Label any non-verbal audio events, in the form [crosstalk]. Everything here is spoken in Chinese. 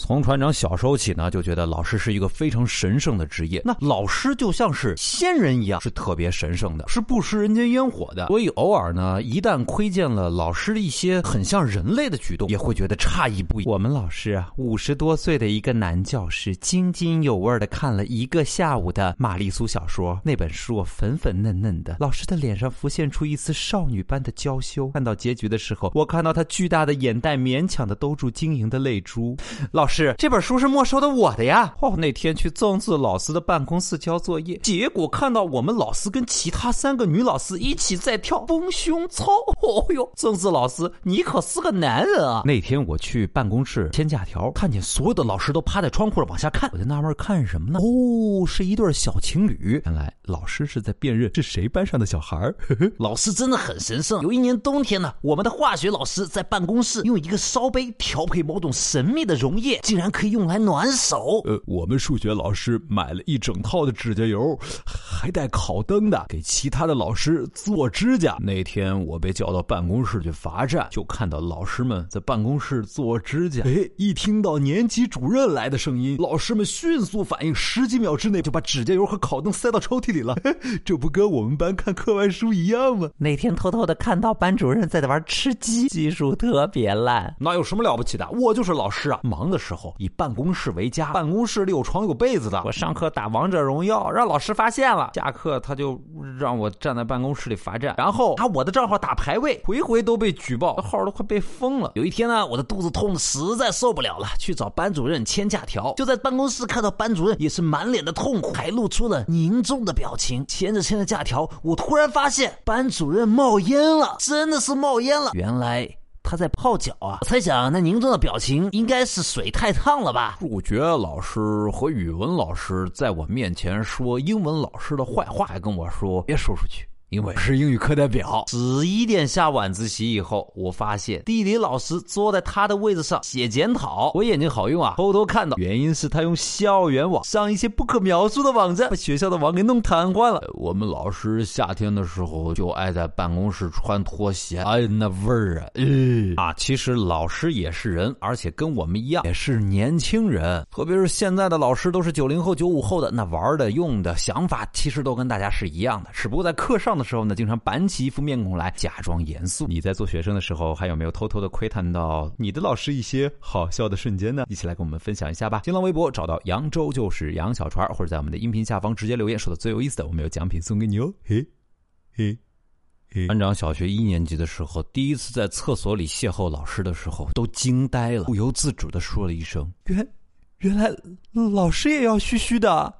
从船长小时候起呢，就觉得老师是一个非常神圣的职业。那老师就像是仙人一样，是特别神圣的，是不食人间烟火的。所以偶尔呢，一旦窥见了老师的一些很像人类的举动，也会觉得诧异不已。我们老师啊，五十多岁的一个男教师，津津有味的看了一个下午的玛丽苏小说。那本书粉粉嫩嫩的，老师的脸上浮现出一丝少女般的娇羞。看到结局的时候，我看到他巨大的眼袋勉强的兜住晶莹的泪珠。老。是这本书是没收的我的呀！哦，那天去曾子老师的办公室交作业，结果看到我们老师跟其他三个女老师一起在跳丰胸操。哦哟，曾子老师，你可是个男人啊！那天我去办公室签假条，看见所有的老师都趴在窗户上往下看，我就纳闷看什么呢？哦，是一对小情侣。原来老师是在辨认是谁班上的小孩 [laughs] 老师真的很神圣。有一年冬天呢，我们的化学老师在办公室用一个烧杯调配某种神秘的溶液。竟然可以用来暖手。呃，我们数学老师买了一整套的指甲油，还带烤灯的，给其他的老师做指甲。那天我被叫到办公室去罚站，就看到老师们在办公室做指甲。哎，一听到年级主任来的声音，老师们迅速反应，十几秒之内就把指甲油和烤灯塞到抽屉里了。[laughs] 这不跟我们班看课外书一样吗？那天偷偷的看到班主任在那玩吃鸡，技术特别烂。那有什么了不起的？我就是老师啊，忙的时。候以办公室为家，办公室里有床有被子的。我上课打王者荣耀，让老师发现了，下课他就让我站在办公室里罚站，然后拿我的账号打排位，回回都被举报，号都快被封了。有一天呢，我的肚子痛的实在受不了了，去找班主任签假条。就在办公室看到班主任也是满脸的痛苦，还露出了凝重的表情。签着签着假条，我突然发现班主任冒烟了，真的是冒烟了。原来。他在泡脚啊！我猜想，那凝重的表情应该是水太烫了吧？数学老师和语文老师在我面前说英文老师的坏话，还跟我说别说出去。因为是英语课代表。十一点下晚自习以后，我发现地理老师坐在他的位置上写检讨。我眼睛好用啊，偷偷看到，原因是他用校园网上一些不可描述的网站，把学校的网给弄瘫痪了。我们老师夏天的时候就爱在办公室穿拖鞋，哎，那味儿啊！啊，其实老师也是人，而且跟我们一样，也是年轻人。特别是现在的老师都是九零后、九五后的，那玩的、用的、想法其实都跟大家是一样的，只不过在课上。的时候呢，经常板起一副面孔来，假装严肃。你在做学生的时候，还有没有偷偷的窥探到你的老师一些好笑的瞬间呢？一起来跟我们分享一下吧。新浪微博找到扬州就是杨小船，或者在我们的音频下方直接留言，说的最有意思的，我们有奖品送给你哦。嘿，嘿，嘿。班长小学一年级的时候，第一次在厕所里邂逅老师的时候，都惊呆了，不由自主的说了一声：“原，原来老师也要嘘嘘的。”